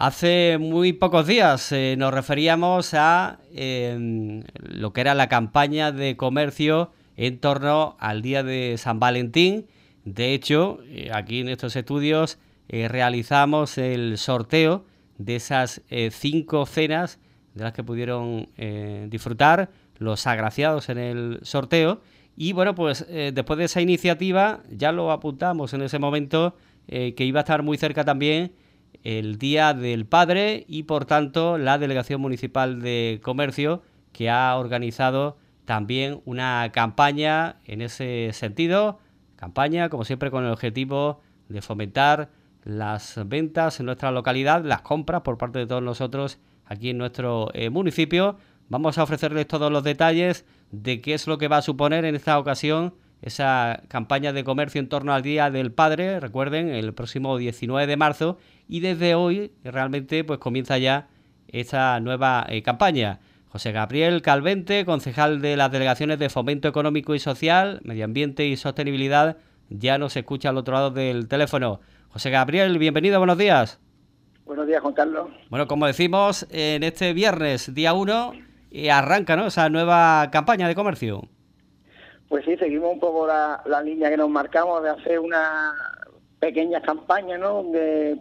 Hace muy pocos días eh, nos referíamos a em, lo que era la campaña de comercio en torno al día de San Valentín. De hecho, eh, aquí en estos estudios eh, realizamos el sorteo de esas cinco cenas de las que pudieron disfrutar los agraciados en el sorteo. Y bueno, pues después de esa iniciativa ya lo apuntamos en ese momento que iba a estar muy cerca también el Día del Padre y por tanto la Delegación Municipal de Comercio que ha organizado también una campaña en ese sentido, campaña como siempre con el objetivo de fomentar las ventas en nuestra localidad, las compras por parte de todos nosotros aquí en nuestro eh, municipio. Vamos a ofrecerles todos los detalles de qué es lo que va a suponer en esta ocasión esa campaña de comercio en torno al Día del Padre, recuerden, el próximo 19 de marzo, y desde hoy realmente pues comienza ya esta nueva eh, campaña. José Gabriel Calvente, concejal de las delegaciones de Fomento Económico y Social, Medio Ambiente y Sostenibilidad, ya nos escucha al otro lado del teléfono. José Gabriel, bienvenido, buenos días. Buenos días, Juan Carlos. Bueno, como decimos, en este viernes, día 1, eh, arranca ¿no? esa nueva campaña de comercio. Pues sí, seguimos un poco la, línea que nos marcamos de hacer una pequeña campaña ¿no?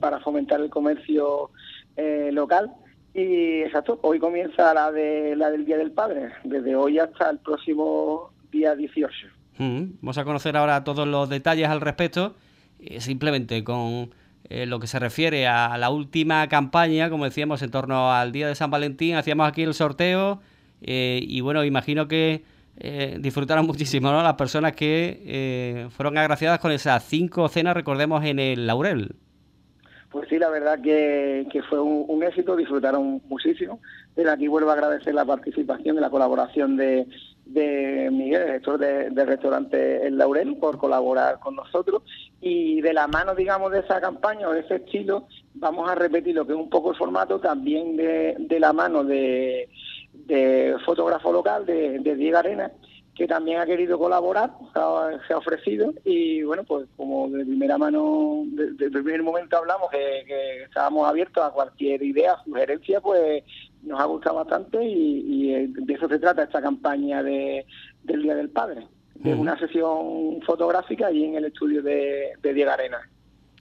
para fomentar el comercio eh, local. Y exacto, hoy comienza la, de, la del Día del Padre, desde hoy hasta el próximo día 18. Mm, vamos a conocer ahora todos los detalles al respecto, eh, simplemente con eh, lo que se refiere a la última campaña, como decíamos, en torno al Día de San Valentín, hacíamos aquí el sorteo y bueno, imagino que eh, disfrutaron muchísimo, ¿no? Las personas que eh, fueron agraciadas con esas cinco cenas, recordemos, en el Laurel. Pues sí, la verdad que, fue un, éxito, disfrutaron muchísimo. Desde aquí vuelvo a agradecer la participación y la colaboración de, de Miguel, director del de restaurante El Laurel, por colaborar con nosotros. Y de la mano, digamos, de esa campaña o de ese estilo, vamos a repetir lo que es un poco el formato, también de, de la mano de de fotógrafo local de, Diego Arena, que también ha querido colaborar, se ha, ofrecido y bueno, pues como de primera mano, desde el primer momento hablamos que, estábamos abiertos a cualquier idea, sugerencia, pues nos ha gustado bastante y, de eso se trata esta campaña de, del Día del Padre, de una sesión fotográfica y en el estudio de, Diego Arena.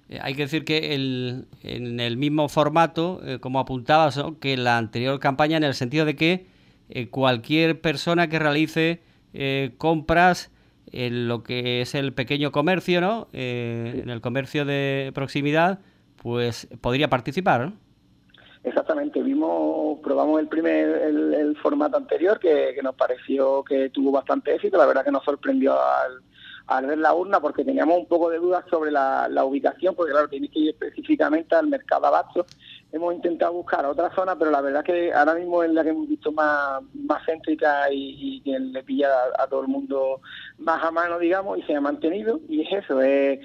Eh, hay que decir que el, en el mismo formato, eh, como apuntabas, que la anterior campaña, en el sentido de que eh, cualquier persona que realice compras en lo que es el pequeño comercio, ¿no? En el comercio de proximidad, pues podría participar, Exactamente, vimos, probamos el primer, el, formato anterior que, que, nos pareció que tuvo bastante éxito, la verdad que nos sorprendió al, al ver la urna porque teníamos un poco de dudas sobre la, ubicación, porque claro, tienes que ir específicamente al mercado abasto. Hemos intentado buscar otra zona, pero la verdad que ahora mismo es la que hemos visto más, más céntrica y, que le pilla a, todo el mundo más a mano, digamos, y se ha mantenido. Y es eso, es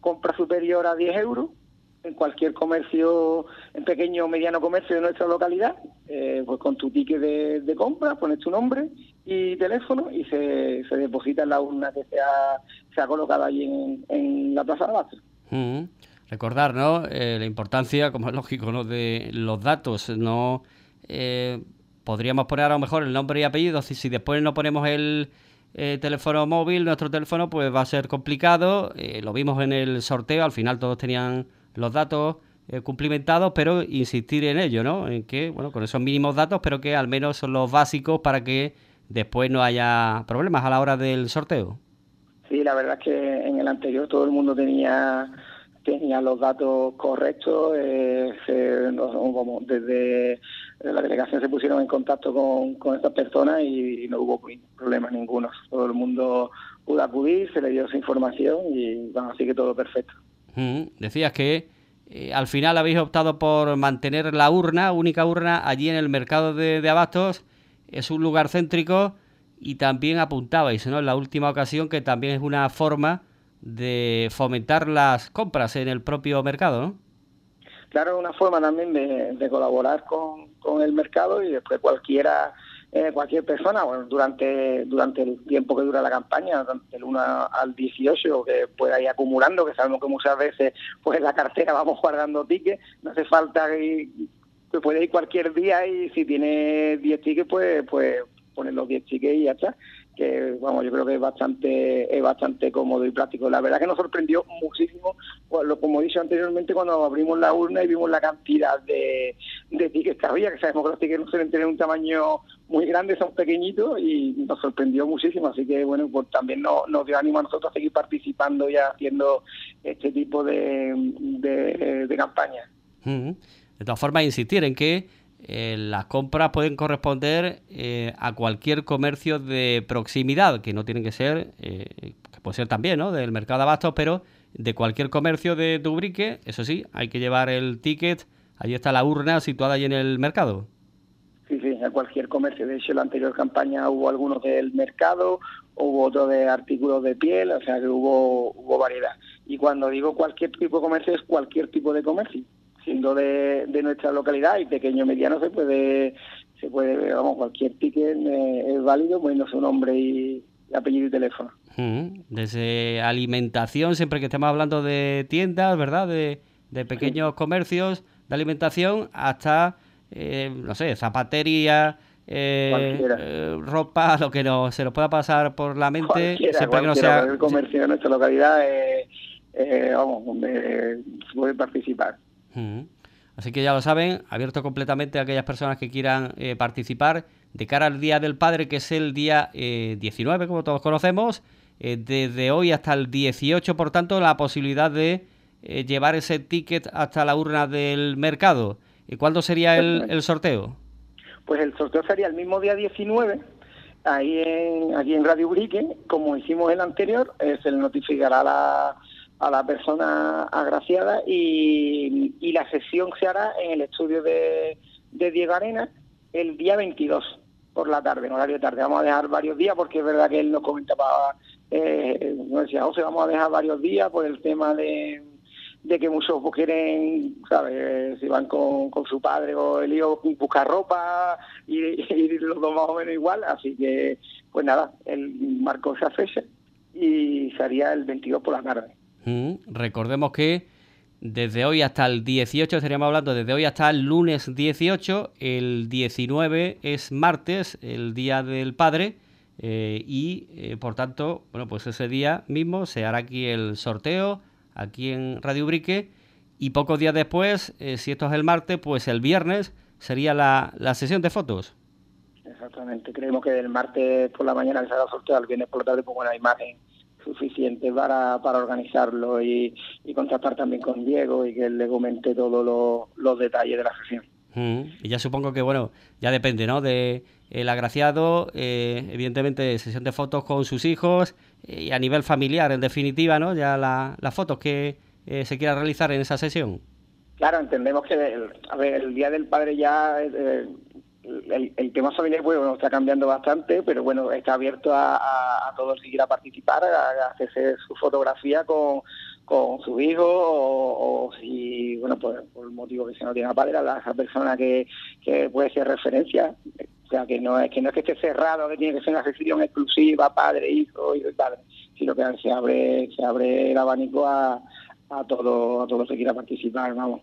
compra superior a 10 euros en cualquier comercio, en pequeño o mediano comercio de nuestra localidad, eh, pues con tu ticket de, compra, pones tu nombre y teléfono y se, se deposita en la urna que se ha, se ha colocado allí en, la Plaza de Abasto. Mm. Recordar, ¿no? Eh, la importancia, como es lógico, ¿no? De los datos, no... Eh, podríamos poner a lo mejor el nombre y apellido, si, si después no ponemos el teléfono móvil, nuestro teléfono, pues va a ser complicado. lo vimos en el sorteo, al final todos tenían los datos eh, cumplimentados, pero insistir en ello, ¿no? En que, bueno, con esos mínimos datos, pero que al menos son los básicos para que después no haya problemas a la hora del sorteo. Sí, la verdad es que en el anterior todo el mundo tenía tenía los datos correctos, eh, como desde la delegación se pusieron en contacto con, con estas personas y, no hubo problemas ninguno. Todo el mundo pudo acudir, se le dio esa información y bueno, así que todo perfecto. Decías que eh, al final habéis optado por mantener la urna, única urna, allí en el mercado de, Abastos. Es un lugar céntrico y también apuntabais ¿no? en la última ocasión que también es una forma de fomentar las compras en el propio mercado, ¿no? Claro, una forma también de, colaborar con, con, el mercado y después cualquiera eh, cualquier persona, bueno, durante, durante el tiempo que dura la campaña, del 1 al 18, que pueda ir acumulando, que sabemos que muchas veces pues en la cartera vamos guardando tickets, no hace falta que, que puede ir cualquier día y si tiene 10 tickets, pues, pues poner los 10 tickets y ya está que vamos yo creo que es bastante es bastante cómodo y práctico. La verdad que nos sorprendió muchísimo como he dicho anteriormente cuando abrimos la urna y vimos la cantidad de, de tickets que había que sabemos que los tickets no suelen tener un tamaño muy grande son pequeñitos y nos sorprendió muchísimo. Así que bueno pues también nos, nos dio ánimo a nosotros a seguir participando y haciendo este tipo de, de, campañas de todas formas insistir en que eh, las compras pueden corresponder eh, a cualquier comercio de proximidad, que no tienen que ser, eh, que puede ser también, ¿no? Del mercado de abastos, pero de cualquier comercio de Dubrique, eso sí, hay que llevar el ticket, ahí está la urna situada ahí en el mercado. Sí, sí, a cualquier comercio. De hecho, en la anterior campaña hubo algunos del mercado, hubo otros de artículos de piel, o sea que hubo, hubo variedad. Y cuando digo cualquier tipo de comercio, es cualquier tipo de comercio siendo de, nuestra localidad y pequeño mediano se puede se puede vamos cualquier ticket eh, es válido poniendo su nombre y, apellido y teléfono. Desde alimentación siempre que estemos hablando de tiendas verdad de, pequeños comercios de alimentación hasta eh, no sé zapatería eh, ropa, lo que no, se nos pueda pasar por la mente, siempre que no sea... El comercio de nuestra localidad, vamos, donde se puede participar. Así que ya lo saben, abierto completamente a aquellas personas que quieran eh, participar de cara al Día del Padre, que es el día 19, eh, como todos conocemos, eh, desde hoy hasta el 18, por tanto, la posibilidad de llevar ese ticket hasta la urna del mercado. ¿Y cuándo sería el, sorteo? Pues el sorteo sería el mismo día 19, ahí en, aquí en Radio Brique, como hicimos el anterior, se le notificará la a la persona agraciada y, la sesión se hará en el estudio de, Diego Arena el día 22 por la tarde, en horario de tarde. Vamos a dejar varios días porque es verdad que él nos comentaba, eh, nos decía, José, vamos a dejar varios días por el tema de, que muchos pues, quieren, ¿sabes? Si van con, su padre o el hijo, buscar ropa y, y, los dos más o menos igual. Así que, pues nada, él marcó esa fecha y sería el 22 por la tarde. Recordemos que desde hoy hasta el 18, estaríamos hablando desde hoy hasta el lunes 18, el 19 es martes, el Día del Padre, eh, y eh, por tanto, bueno, pues ese día mismo se hará aquí el sorteo, aquí en Radio Brique, y pocos días después, eh, si esto es el martes, pues el viernes sería la, la sesión de fotos. Exactamente, creemos que el martes por la mañana se hará el sorteo, el viernes por la tarde pongo una imagen suficiente para, para organizarlo y, y, contactar también con Diego y que él le comente todos los detalles de la sesión. Mm, y ya supongo que, bueno, ya depende, ¿no? De el agraciado, eh, evidentemente, sesión de fotos con sus hijos eh, y a nivel familiar, en definitiva, ¿no? Ya las fotos que eh, se quiera realizar en esa sesión. Claro, entendemos que a ver, el Día del Padre ya el, tema familiar bueno está cambiando bastante, pero bueno, está abierto a, a, todos que quiera participar, a, hacerse su fotografía con, con su hijo o, si, bueno, por, por, el motivo que se no tiene padre, a esa persona que, que puede ser referencia. O sea, que no es que no es que esté cerrado, que tiene que ser una sesión exclusiva, padre, hijo, y padre, sino que se abre, se abre el abanico a, a todo, a todos los que quiera participar, vamos.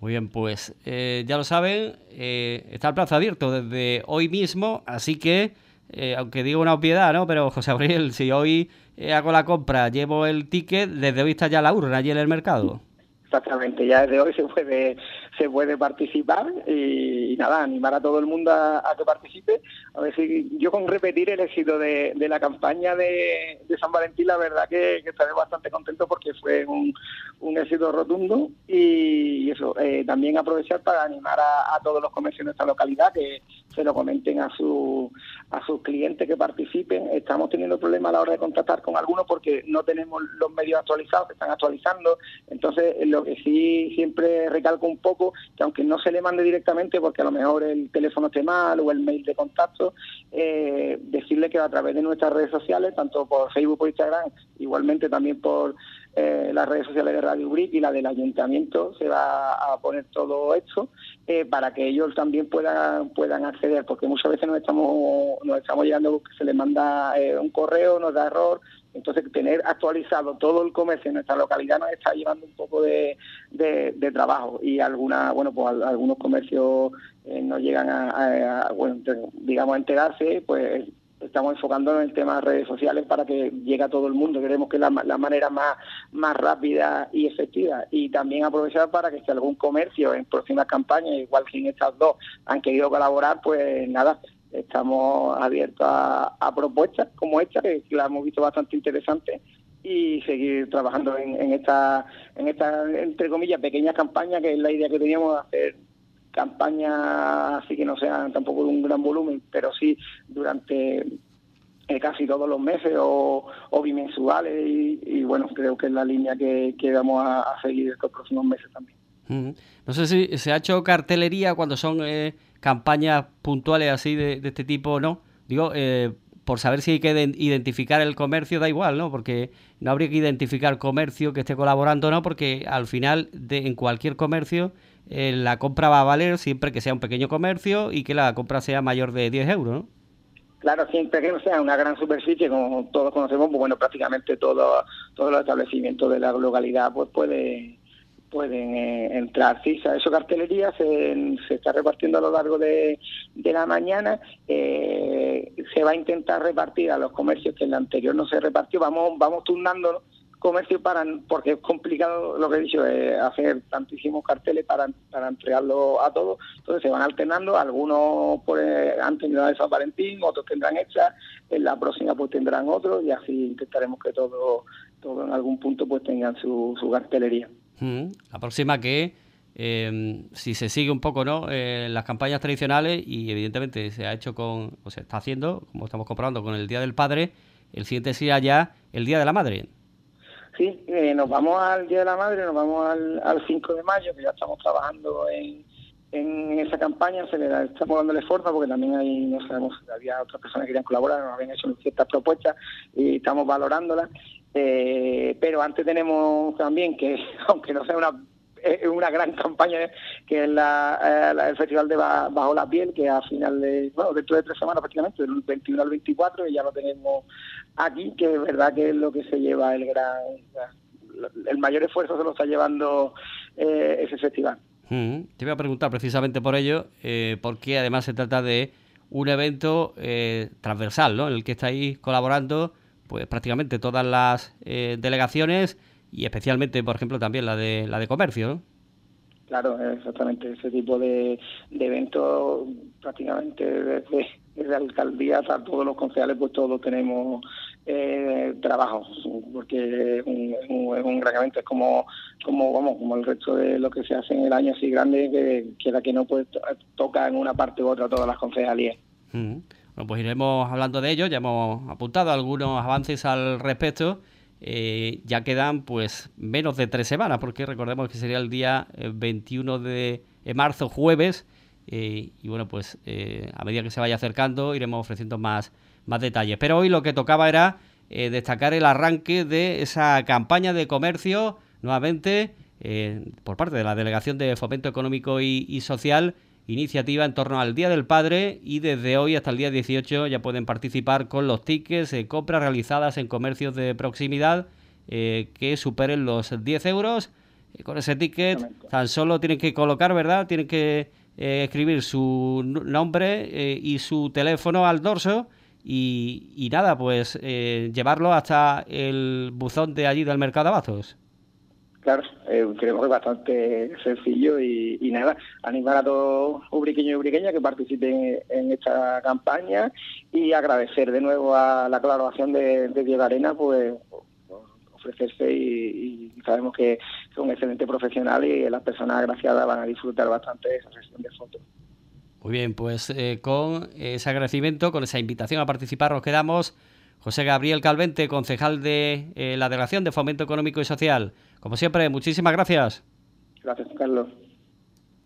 Muy bien, pues eh, ya lo saben, eh, está el plazo abierto desde hoy mismo, así que, eh, aunque digo una obviedad, ¿no? Pero José Abril, si hoy hago la compra, llevo el ticket, desde hoy está ya la urna allí en el mercado. Exactamente, ya desde hoy se puede se puede participar y, nada, animar a todo el mundo a, que participe. A ver si yo con repetir el éxito de, la campaña de, San Valentín, la verdad que, estaré bastante contento porque fue un, éxito rotundo y, eso, eh, también aprovechar para animar a, todos los comercios de esta localidad que se lo comenten a, su, a sus clientes que participen. Estamos teniendo problemas a la hora de contactar con algunos porque no tenemos los medios actualizados, se están actualizando. Entonces, lo que sí siempre recalco un poco que aunque no se le mande directamente porque a lo mejor el teléfono esté mal o el mail de contacto, eh, decirle que a través de nuestras redes sociales, tanto por Facebook o Instagram, igualmente también por eh, las redes sociales de Radio Brick y la del ayuntamiento se va a poner todo esto eh, para que ellos también puedan puedan acceder, porque muchas veces nos estamos nos estamos llegando que se les manda un correo, nos da error, entonces tener actualizado todo el comercio en nuestra localidad nos está llevando un poco de, trabajo y alguna bueno pues algunos comercios no llegan a, bueno digamos a enterarse pues estamos enfocándonos en el tema de redes sociales para que llegue a todo el mundo. Queremos que es la, manera más, más rápida y efectiva. Y también aprovechar para que si algún comercio en próximas campañas, igual que en estas dos, han querido colaborar, pues nada, estamos abiertos a, propuestas como esta, que la hemos visto bastante interesante y seguir trabajando en, en esta, en esta, entre comillas, pequeña campaña, que es la idea que teníamos de hacer campañas así que no sean tampoco de un gran volumen, pero sí durante eh, casi todos los meses o, bimensuales y, bueno, creo que es la línea que, vamos a, seguir estos próximos meses también. No sé si se ha hecho cartelería cuando son eh, campañas puntuales así de, este tipo, ¿no? Digo, eh, por saber si hay que identificar el comercio, da igual, ¿no? Porque no habría que identificar comercio que esté colaborando, ¿no? Porque al final, de, en cualquier comercio, eh, la compra va a valer siempre que sea un pequeño comercio y que la compra sea mayor de 10 euros, ¿no? Claro, siempre que no sea una gran superficie, como todos conocemos, pues bueno, prácticamente todo, todos los establecimientos de la localidad pues puede, pueden eh, entrar. Sí, eso cartelería se, se, está repartiendo a lo largo de, de la mañana. Eh, va a intentar repartir a los comercios que en la anterior no se repartió. Vamos, vamos turnando comercio para porque es complicado lo que he dicho eh, hacer tantísimos carteles para, para entregarlo a todos. Entonces se van alternando. Algunos pues, han tenido de San Valentín otros tendrán hechas en la próxima pues tendrán otros y así intentaremos que todo todo en algún punto pues tengan su, su cartelería. Mm, la próxima que em, si se sigue un poco no eh, las campañas tradicionales y evidentemente se ha hecho con o se está haciendo como estamos comprobando con el día del padre el siguiente sería ya el día de la madre Sí, eh, nos vamos al Día de la Madre, nos vamos al, al 5 de mayo, que ya estamos trabajando en, en esa campaña, se le estamos dando el esfuerzo porque también hay, no sabemos, había otras personas que querían colaborar, nos habían hecho ciertas propuestas y estamos valorándolas. Eh, pero antes tenemos también que, aunque no sea una es una gran campaña que es la, eh, el Festival de Bajo la Piel, que a final de, bueno, dentro de tres semanas prácticamente, del 21 al 24, y ya lo tenemos aquí, que es verdad que es lo que se lleva el gran, el mayor esfuerzo se lo está llevando eh, ese festival. Te voy a preguntar precisamente por ello, eh, porque además se trata de un evento eh, transversal, ¿no? En el que estáis colaborando, pues prácticamente todas las delegaciones y especialmente, por ejemplo, también la de la de comercio, ¿no? Claro, exactamente. Ese tipo de, de eventos prácticamente desde, desde alcaldía hasta todos los concejales, pues todos tenemos eh, trabajo, porque es un, es, un, gran evento, es como, como, vamos, como el resto de lo que se hace en el año así grande, que, la que no puede tocar en una parte u otra todas las concejalías. Bueno, pues iremos hablando de ello, ya hemos apuntado algunos avances al respecto eh, ya quedan pues menos de tres semanas, porque recordemos que sería el día 21 eh, de marzo, jueves, eh, y bueno, pues a medida que se vaya acercando iremos ofreciendo más, más detalles. Pero hoy lo que tocaba era destacar el arranque de esa campaña de comercio, nuevamente, por parte de la Delegación de Fomento Económico y Social, iniciativa en torno al Día del Padre y desde hoy hasta el día 18 ya pueden participar con los tickets de compras realizadas en comercios de proximidad eh, que superen los 10 euros. Eh, con ese ticket tan solo tienen que colocar, ¿verdad? Tienen que eh, escribir su nombre y su teléfono al dorso y, y nada, pues llevarlo hasta el buzón de allí del Mercado. Claro, eh, creemos que es bastante sencillo y, nada, animar a todos ubriqueños y ubriqueñas que participen en esta campaña y agradecer de nuevo a la colaboración de, Diego Arena, pues ofrecerse y, sabemos que es un excelente profesional y las personas agraciadas van a disfrutar bastante de esa sesión de fotos. Muy bien, pues eh, con ese agradecimiento, con esa invitación a participar, nos quedamos. José Gabriel Calvente, concejal de eh, la Delegación de Fomento Económico y Social. Como siempre, muchísimas gracias. Gracias, Carlos.